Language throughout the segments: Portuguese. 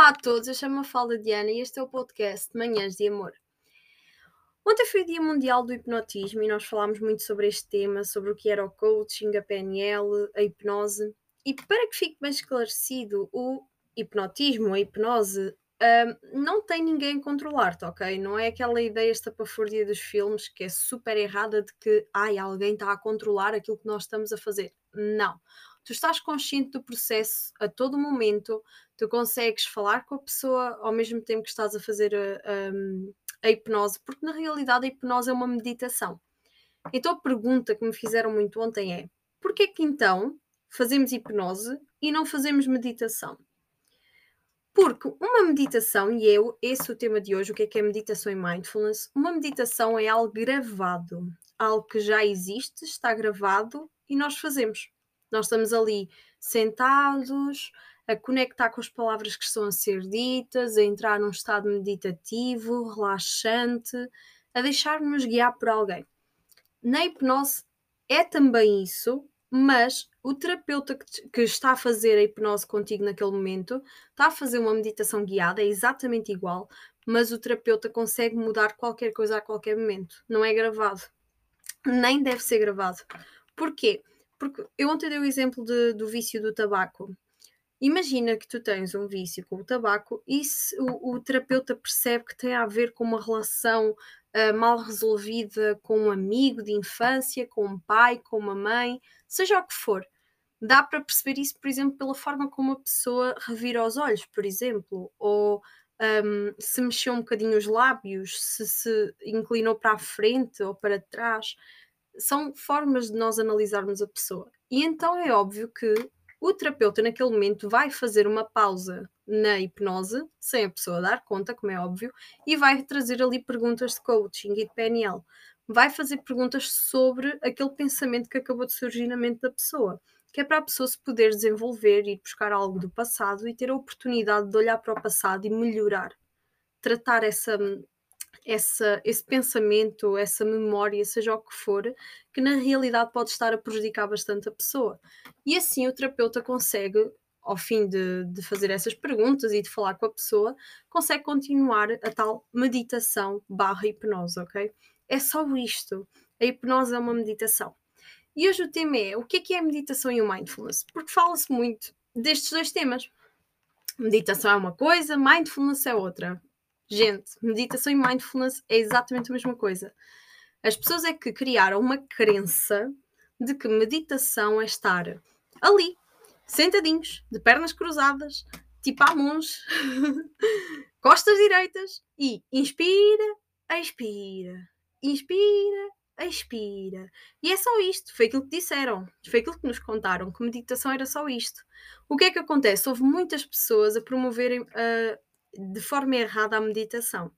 Olá a todos, eu chamo-me Falda Diana e este é o podcast Manhãs de Amor. Ontem foi o Dia Mundial do Hipnotismo e nós falámos muito sobre este tema, sobre o que era o coaching, a PNL, a hipnose. E para que fique bem esclarecido, o hipnotismo, a hipnose, um, não tem ninguém a controlar-te, ok? Não é aquela ideia estapafúrdia dos filmes que é super errada de que ai, alguém está a controlar aquilo que nós estamos a fazer. Não tu estás consciente do processo a todo momento, tu consegues falar com a pessoa ao mesmo tempo que estás a fazer a, a, a hipnose, porque na realidade a hipnose é uma meditação. Então a pergunta que me fizeram muito ontem é: porquê que então fazemos hipnose e não fazemos meditação? Porque uma meditação, e eu, esse é o tema de hoje, o que é que é meditação e mindfulness? Uma meditação é algo gravado, algo que já existe, está gravado e nós fazemos. Nós estamos ali sentados, a conectar com as palavras que estão a ser ditas, a entrar num estado meditativo, relaxante, a deixar-nos guiar por alguém. Na hipnose é também isso, mas o terapeuta que, está a fazer a hipnose contigo naquele momento está a fazer uma meditação guiada, é exatamente igual, mas o terapeuta consegue mudar qualquer coisa a qualquer momento. Não é gravado. Nem deve ser gravado. Porquê? Porque eu ontem dei o exemplo de, do vício do tabaco. Imagina que tu tens um vício com o tabaco e se o, o terapeuta percebe que tem a ver com uma relação uh, mal resolvida com um amigo de infância, com um pai, com uma mãe, seja o que for. Dá para perceber isso, por exemplo, pela forma como a pessoa revira os olhos, por exemplo, ou um, se mexeu um bocadinho os lábios, se se inclinou para a frente ou para trás são formas de nós analisarmos a pessoa. E então é óbvio que o terapeuta, naquele momento, vai fazer uma pausa na hipnose, sem a pessoa dar conta, como é óbvio, e vai trazer ali perguntas de coaching e de PNL. Vai fazer perguntas sobre aquele pensamento que acabou de surgir na mente da pessoa, que é para a pessoa se poder desenvolver, ir buscar algo do passado e ter a oportunidade de olhar para o passado e melhorar. Tratar essa, essa, esse pensamento, essa memória, seja o que for, que na realidade pode estar a prejudicar bastante a pessoa. E assim o terapeuta consegue, ao fim de, de fazer essas perguntas e de falar com a pessoa, consegue continuar a tal meditação barra hipnose, ok? É só isto. A hipnose é uma meditação. E hoje o tema é o que é que é a meditação e o mindfulness? Porque fala-se muito destes dois temas. Meditação é uma coisa, mindfulness é outra. Gente, meditação e mindfulness é exatamente a mesma coisa. As pessoas é que criaram uma crença de que meditação é estar ali, sentadinhos, de pernas cruzadas, tipo a mãos, costas direitas e inspira, expira, inspira, expira. E é só isto, foi aquilo que disseram, foi aquilo que nos contaram, que meditação era só isto. O que é que acontece? Houve muitas pessoas a promoverem uh, de forma errada a meditação.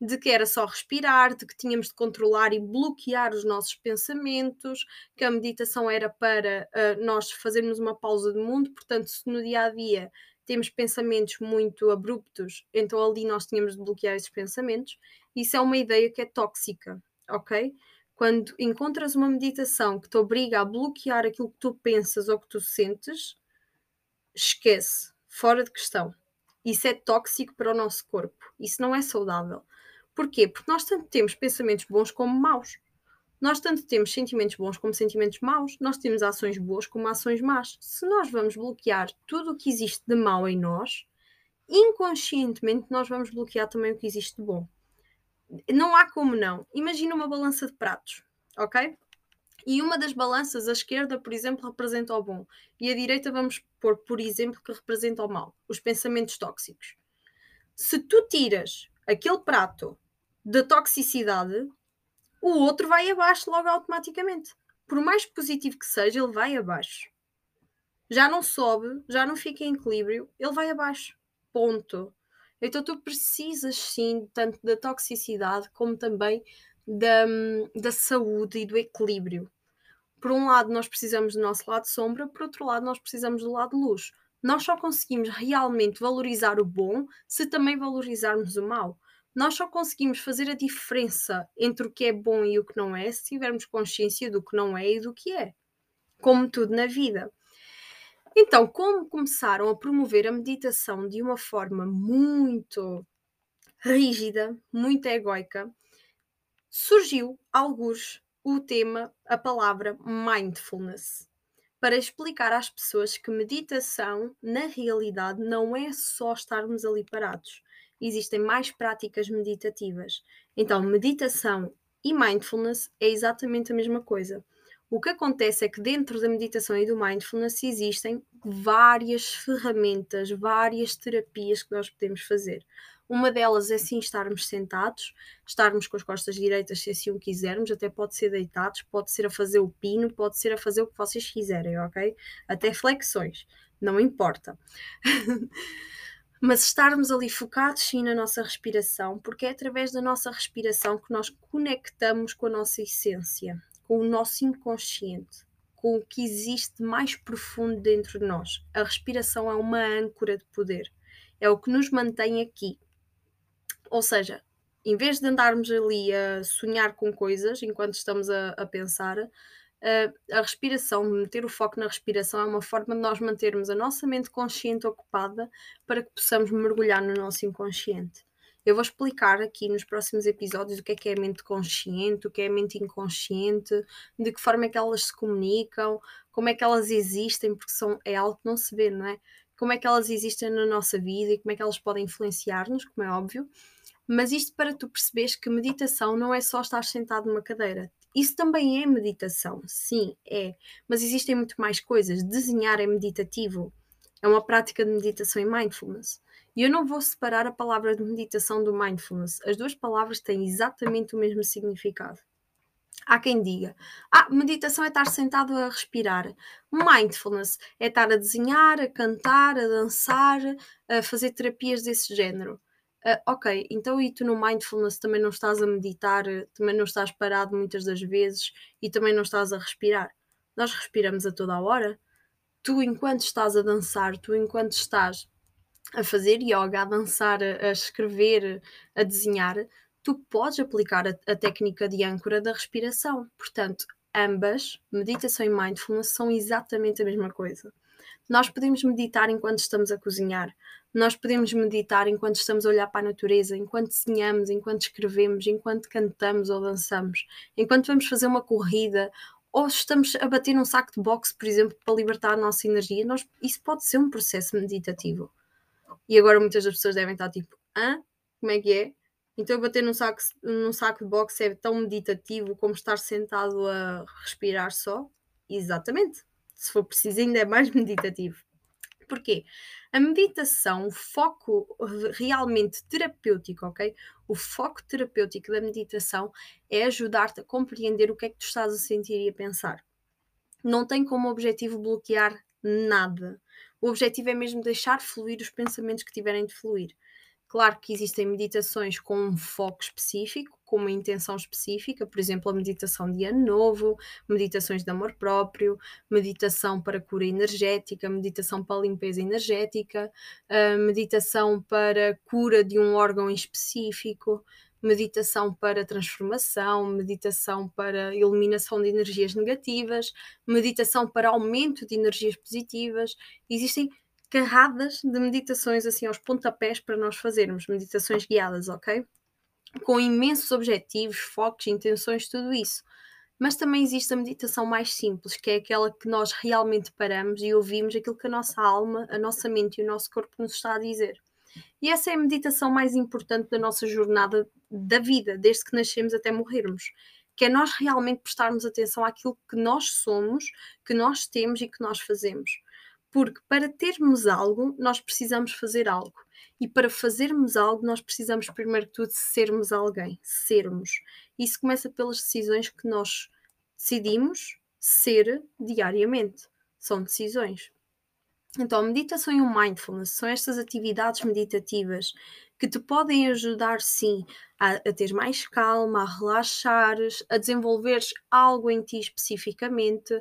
De que era só respirar, de que tínhamos de controlar e bloquear os nossos pensamentos, que a meditação era para uh, nós fazermos uma pausa do mundo, portanto, se no dia a dia temos pensamentos muito abruptos, então ali nós tínhamos de bloquear esses pensamentos. Isso é uma ideia que é tóxica, ok? Quando encontras uma meditação que te obriga a bloquear aquilo que tu pensas ou que tu sentes, esquece, fora de questão. Isso é tóxico para o nosso corpo. Isso não é saudável. Porquê? Porque nós tanto temos pensamentos bons como maus. Nós tanto temos sentimentos bons como sentimentos maus. Nós temos ações boas como ações más. Se nós vamos bloquear tudo o que existe de mau em nós, inconscientemente nós vamos bloquear também o que existe de bom. Não há como não. Imagina uma balança de pratos, ok? E uma das balanças, a esquerda, por exemplo, representa o bom, e a direita vamos pôr, por exemplo, que representa o mal, os pensamentos tóxicos. Se tu tiras aquele prato da toxicidade, o outro vai abaixo logo automaticamente. Por mais positivo que seja, ele vai abaixo. Já não sobe, já não fica em equilíbrio, ele vai abaixo. Ponto. Então tu precisas sim tanto da toxicidade como também da, da saúde e do equilíbrio. Por um lado, nós precisamos do nosso lado sombra, por outro lado, nós precisamos do lado luz. Nós só conseguimos realmente valorizar o bom se também valorizarmos o mal. Nós só conseguimos fazer a diferença entre o que é bom e o que não é se tivermos consciência do que não é e do que é. Como tudo na vida. Então, como começaram a promover a meditação de uma forma muito rígida, muito egoica, surgiu, alguns, o tema, a palavra mindfulness, para explicar às pessoas que meditação, na realidade, não é só estarmos ali parados. Existem mais práticas meditativas. Então, meditação e mindfulness é exatamente a mesma coisa. O que acontece é que dentro da meditação e do mindfulness existem várias ferramentas, várias terapias que nós podemos fazer. Uma delas é sim estarmos sentados, estarmos com as costas direitas, se assim o quisermos, até pode ser deitados, pode ser a fazer o pino, pode ser a fazer o que vocês quiserem, ok? Até flexões, não importa. Mas estarmos ali focados sim na nossa respiração, porque é através da nossa respiração que nós conectamos com a nossa essência, com o nosso inconsciente, com o que existe mais profundo dentro de nós. A respiração é uma âncora de poder, é o que nos mantém aqui, ou seja, em vez de andarmos ali a sonhar com coisas enquanto estamos a, a pensar, a, a respiração, meter o foco na respiração é uma forma de nós mantermos a nossa mente consciente ocupada para que possamos mergulhar no nosso inconsciente. Eu vou explicar aqui nos próximos episódios o que é que é a mente consciente, o que é a mente inconsciente, de que forma é que elas se comunicam, como é que elas existem, porque são, é algo que não se vê, não é? Como é que elas existem na nossa vida e como é que elas podem influenciar-nos, como é óbvio. Mas isto para tu perceberes que meditação não é só estar sentado numa cadeira. Isso também é meditação, sim, é. Mas existem muito mais coisas. Desenhar é meditativo. É uma prática de meditação e mindfulness. E eu não vou separar a palavra de meditação do mindfulness. As duas palavras têm exatamente o mesmo significado. Há quem diga: Ah, meditação é estar sentado a respirar. Mindfulness é estar a desenhar, a cantar, a dançar, a fazer terapias desse género. Uh, ok, então e tu no mindfulness também não estás a meditar, também não estás parado muitas das vezes e também não estás a respirar. Nós respiramos a toda a hora. Tu, enquanto estás a dançar, tu, enquanto estás a fazer yoga, a dançar, a, a escrever, a desenhar, tu podes aplicar a, a técnica de âncora da respiração. Portanto, ambas, meditação e mindfulness, são exatamente a mesma coisa. Nós podemos meditar enquanto estamos a cozinhar, nós podemos meditar enquanto estamos a olhar para a natureza, enquanto desenhamos, enquanto escrevemos, enquanto cantamos ou dançamos, enquanto vamos fazer uma corrida ou estamos a bater num saco de boxe, por exemplo, para libertar a nossa energia. Nós, isso pode ser um processo meditativo. E agora muitas das pessoas devem estar tipo, hã? Como é que é? Então bater num saco, num saco de boxe é tão meditativo como estar sentado a respirar só? Exatamente. Se for preciso, ainda é mais meditativo. Porquê? A meditação, o foco realmente terapêutico, ok? O foco terapêutico da meditação é ajudar-te a compreender o que é que tu estás a sentir e a pensar. Não tem como objetivo bloquear nada. O objetivo é mesmo deixar fluir os pensamentos que tiverem de fluir. Claro que existem meditações com um foco específico, com uma intenção específica, por exemplo, a meditação de ano novo, meditações de amor próprio, meditação para cura energética, meditação para limpeza energética, meditação para cura de um órgão específico, meditação para transformação, meditação para eliminação de energias negativas, meditação para aumento de energias positivas. Existem carradas de meditações assim aos pontapés para nós fazermos, meditações guiadas, ok? Com imensos objetivos, focos, intenções, tudo isso. Mas também existe a meditação mais simples, que é aquela que nós realmente paramos e ouvimos aquilo que a nossa alma, a nossa mente e o nosso corpo nos está a dizer. E essa é a meditação mais importante da nossa jornada da vida, desde que nascemos até morrermos. Que é nós realmente prestarmos atenção àquilo que nós somos, que nós temos e que nós fazemos. Porque para termos algo, nós precisamos fazer algo. E para fazermos algo, nós precisamos, primeiro que tudo, sermos alguém. Sermos. Isso começa pelas decisões que nós decidimos ser diariamente. São decisões. Então, a meditação e o mindfulness são estas atividades meditativas que te podem ajudar, sim, a, a ter mais calma, a relaxares, a desenvolveres algo em ti especificamente,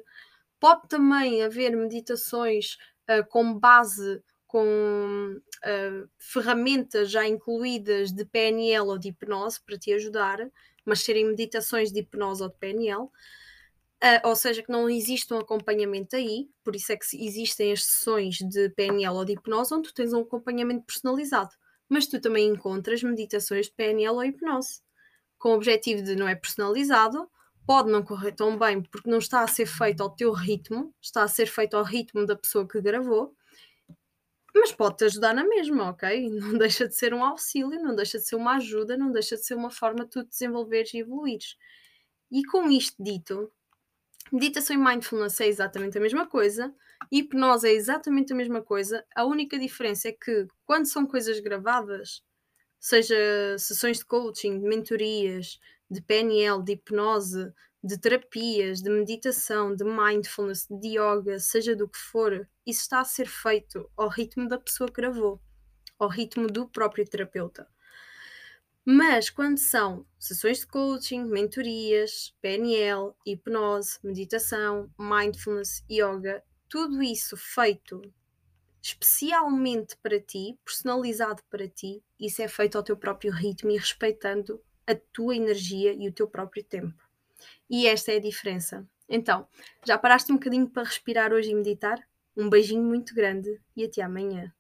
Pode também haver meditações uh, com base com uh, ferramentas já incluídas de PNL ou de hipnose para te ajudar, mas serem meditações de hipnose ou de PNL. Uh, ou seja, que não existe um acompanhamento aí, por isso é que existem as sessões de PNL ou de hipnose onde tu tens um acompanhamento personalizado. Mas tu também encontras meditações de PNL ou hipnose, com o objetivo de não é personalizado, pode não correr tão bem porque não está a ser feito ao teu ritmo, está a ser feito ao ritmo da pessoa que gravou, mas pode-te ajudar na mesma, ok? Não deixa de ser um auxílio, não deixa de ser uma ajuda, não deixa de ser uma forma de tu desenvolveres e evoluires. E com isto dito, meditação e mindfulness é exatamente a mesma coisa, hipnose é exatamente a mesma coisa, a única diferença é que quando são coisas gravadas, seja sessões de coaching, de mentorias, de PNL, de hipnose, de terapias, de meditação, de mindfulness, de yoga, seja do que for, isso está a ser feito ao ritmo da pessoa que gravou, ao ritmo do próprio terapeuta. Mas quando são sessões de coaching, mentorias, PNL, hipnose, meditação, mindfulness, yoga, tudo isso feito especialmente para ti, personalizado para ti, isso é feito ao teu próprio ritmo e respeitando a tua energia e o teu próprio tempo. E esta é a diferença. Então, já paraste um bocadinho para respirar hoje e meditar? Um beijinho muito grande e até amanhã.